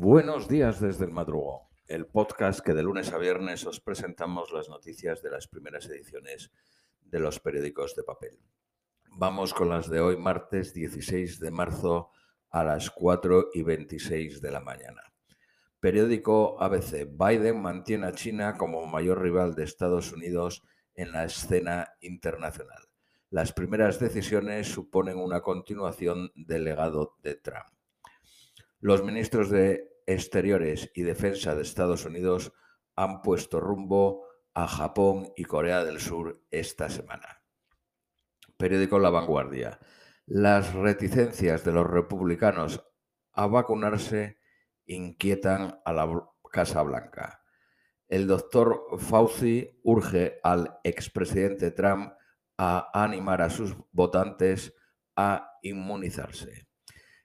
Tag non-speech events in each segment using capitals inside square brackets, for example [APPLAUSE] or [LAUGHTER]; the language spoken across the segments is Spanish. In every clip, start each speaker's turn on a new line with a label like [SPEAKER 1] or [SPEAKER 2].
[SPEAKER 1] Buenos días desde el madrugón, el podcast que de lunes a viernes os presentamos las noticias de las primeras ediciones de los periódicos de papel. Vamos con las de hoy, martes 16 de marzo a las 4 y 26 de la mañana. Periódico ABC. Biden mantiene a China como mayor rival de Estados Unidos en la escena internacional. Las primeras decisiones suponen una continuación del legado de Trump. Los ministros de Exteriores y Defensa de Estados Unidos han puesto rumbo a Japón y Corea del Sur esta semana. Periódico La Vanguardia. Las reticencias de los republicanos a vacunarse inquietan a la Casa Blanca. El doctor Fauci urge al expresidente Trump a animar a sus votantes a inmunizarse.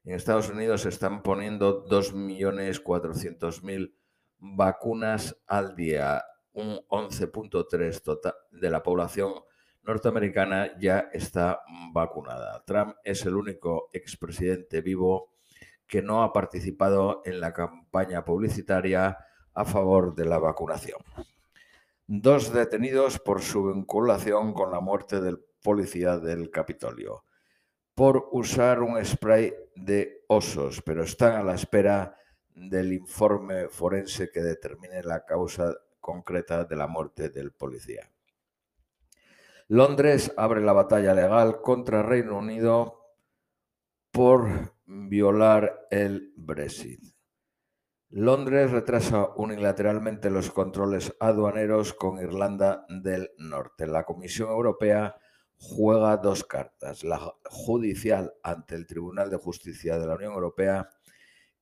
[SPEAKER 1] En Estados Unidos se están poniendo 2.400.000 vacunas al día, un 11.3 de la población norteamericana ya está vacunada. Trump es el único expresidente vivo que no ha participado en la campaña publicitaria a favor de la vacunación dos detenidos por su vinculación con la muerte del policía del Capitolio, por usar un spray de osos, pero están a la espera del informe forense que determine la causa concreta de la muerte del policía. Londres abre la batalla legal contra Reino Unido por violar el Brexit. Londres retrasa unilateralmente los controles aduaneros con Irlanda del Norte. La Comisión Europea juega dos cartas, la judicial ante el Tribunal de Justicia de la Unión Europea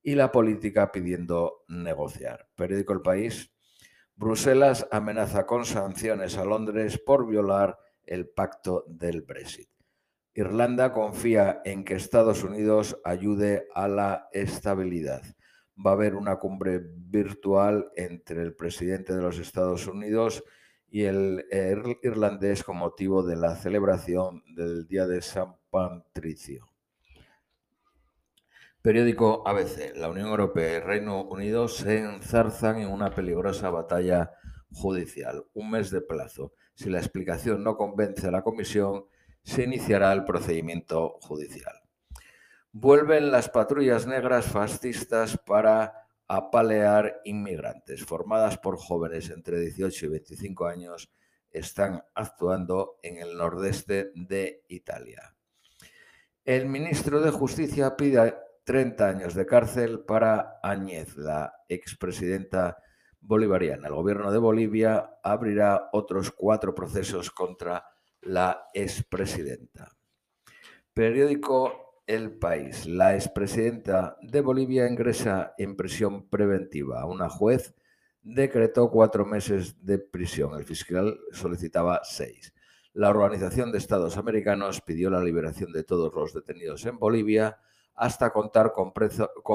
[SPEAKER 1] y la política pidiendo negociar. Periódico El País. Bruselas amenaza con sanciones a Londres por violar el pacto del Brexit. Irlanda confía en que Estados Unidos ayude a la estabilidad va a haber una cumbre virtual entre el presidente de los Estados Unidos y el irlandés con motivo de la celebración del Día de San Patricio. Periódico ABC. La Unión Europea y Reino Unido se enzarzan en una peligrosa batalla judicial. Un mes de plazo. Si la explicación no convence a la Comisión, se iniciará el procedimiento judicial. Vuelven las patrullas negras fascistas para apalear inmigrantes. Formadas por jóvenes entre 18 y 25 años, están actuando en el nordeste de Italia. El ministro de Justicia pide 30 años de cárcel para Añez, la expresidenta bolivariana. El gobierno de Bolivia abrirá otros cuatro procesos contra la expresidenta. Periódico el país. La expresidenta de Bolivia ingresa en prisión preventiva. Una juez decretó cuatro meses de prisión. El fiscal solicitaba seis. La Organización de Estados Americanos pidió la liberación de todos los detenidos en Bolivia hasta contar con,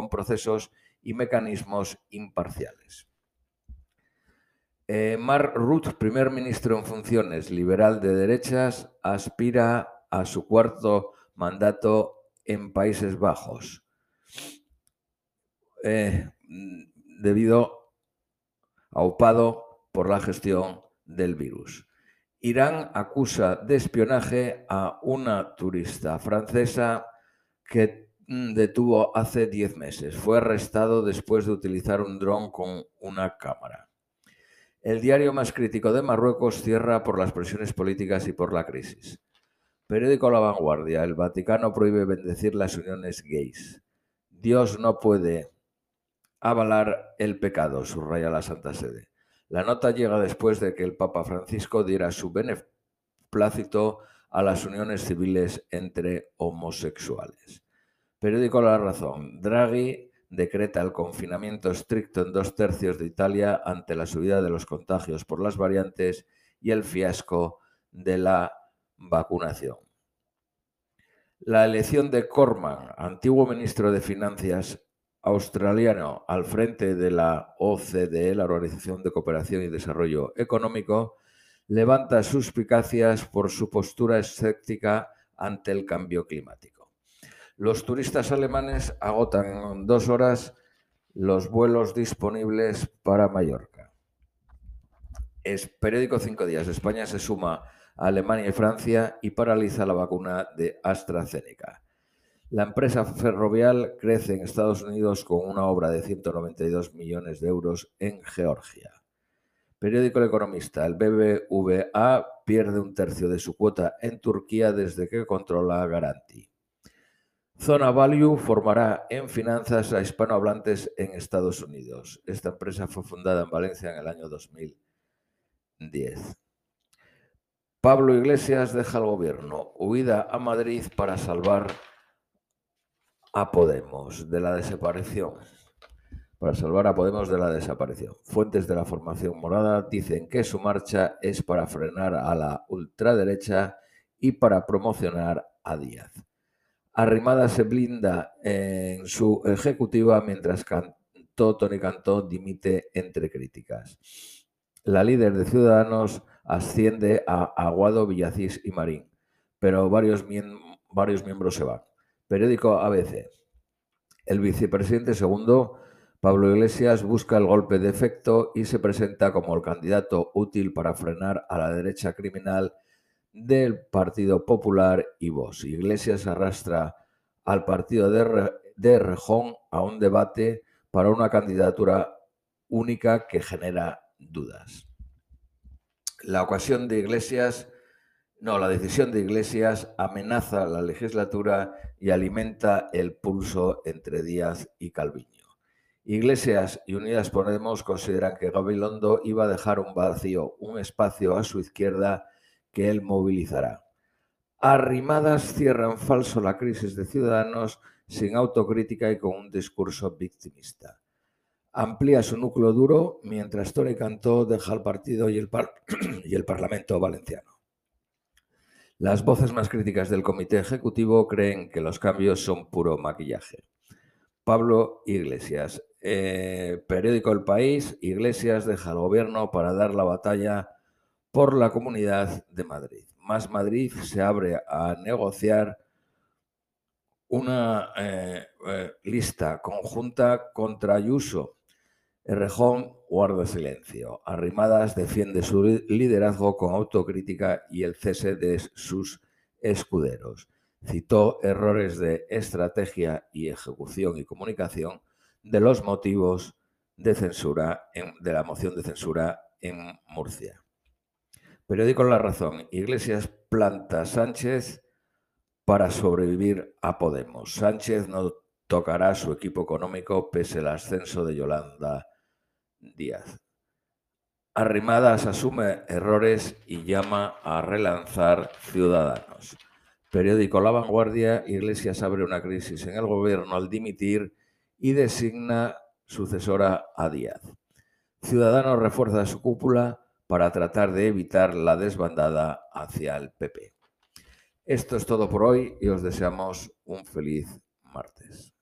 [SPEAKER 1] procesos y mecanismos imparciales. Eh, Mark Ruth, primer ministro en funciones, liberal de derechas, aspira a su cuarto mandato en Países Bajos eh, debido aupado por la gestión del virus. Irán acusa de espionaje a una turista francesa que mm, detuvo hace 10 meses. Fue arrestado después de utilizar un dron con una cámara. El diario más crítico de Marruecos cierra por las presiones políticas y por la crisis. Periódico La Vanguardia. El Vaticano prohíbe bendecir las uniones gays. Dios no puede avalar el pecado, subraya la Santa Sede. La nota llega después de que el Papa Francisco diera su beneplácito a las uniones civiles entre homosexuales. Periódico La Razón. Draghi decreta el confinamiento estricto en dos tercios de Italia ante la subida de los contagios por las variantes y el fiasco de la vacunación. La elección de Corman, antiguo ministro de Finanzas australiano, al frente de la OCDE, la Organización de Cooperación y Desarrollo Económico, levanta suspicacias por su postura escéptica ante el cambio climático. Los turistas alemanes agotan dos horas los vuelos disponibles para Mallorca. Es periódico Cinco Días. España se suma Alemania y Francia y paraliza la vacuna de AstraZeneca. La empresa ferrovial crece en Estados Unidos con una obra de 192 millones de euros en Georgia. Periódico El Economista. El BBVA pierde un tercio de su cuota en Turquía desde que controla Garanti. Zona Value formará en finanzas a hispanohablantes en Estados Unidos. Esta empresa fue fundada en Valencia en el año 2010. Pablo Iglesias deja el gobierno, huida a Madrid para salvar a Podemos de la desaparición para salvar a Podemos de la desaparición. Fuentes de la formación morada dicen que su marcha es para frenar a la ultraderecha y para promocionar a Díaz. Arrimada se blinda en su ejecutiva mientras Cantó, Tony Cantó dimite entre críticas. La líder de Ciudadanos asciende a Aguado, Villacís y Marín, pero varios, miembros se van. Periódico ABC. El vicepresidente segundo Pablo Iglesias busca el golpe de efecto y se presenta como el candidato útil para frenar a la derecha criminal del Partido Popular y Vox. Iglesias arrastra al partido de, de Rejón a un debate para una candidatura única que genera dudas. La ocasión de Iglesias, no, la decisión de Iglesias amenaza la legislatura y alimenta el pulso entre Díaz y Calviño. Iglesias y Unidas Podemos consideran que Gabilondo iba a dejar un vacío, un espacio a su izquierda que él movilizará. Arrimadas cierra en falso la crisis de Ciudadanos sin autocrítica y con un discurso victimista. Amplía su núcleo duro mientras Tony Cantó deja el partido y el, [CLEARS THROAT] y el Parlamento valenciano. Las voces más críticas del comité ejecutivo creen que los cambios son puro maquillaje. Pablo Iglesias. Eh, periódico El País, Iglesias deja el gobierno para dar la batalla por la Comunidad de Madrid. Más Madrid se abre a negociar una eh, eh, lista conjunta contra Ayuso. Errejón guarda silencio. Arrimadas defiende su liderazgo con autocrítica y el cese de sus escuderos citó errores de estrategia y ejecución y comunicación de los motivos de censura de la moción de censura en Murcia. Periódico La Razón. Iglesias planta Sánchez para sobrevivir a Podemos. Sánchez no tocará su equipo económico pese al ascenso de Yolanda Díaz. Arrimadas asume errores y llama a relanzar Ciudadanos. Periódico La Vanguardia, Iglesias abre una crisis en el gobierno al dimitir y designa sucesora a Díaz. Ciudadanos refuerza su cúpula para tratar de evitar la desbandada hacia el PP. Esto es todo por hoy y os deseamos un feliz martes.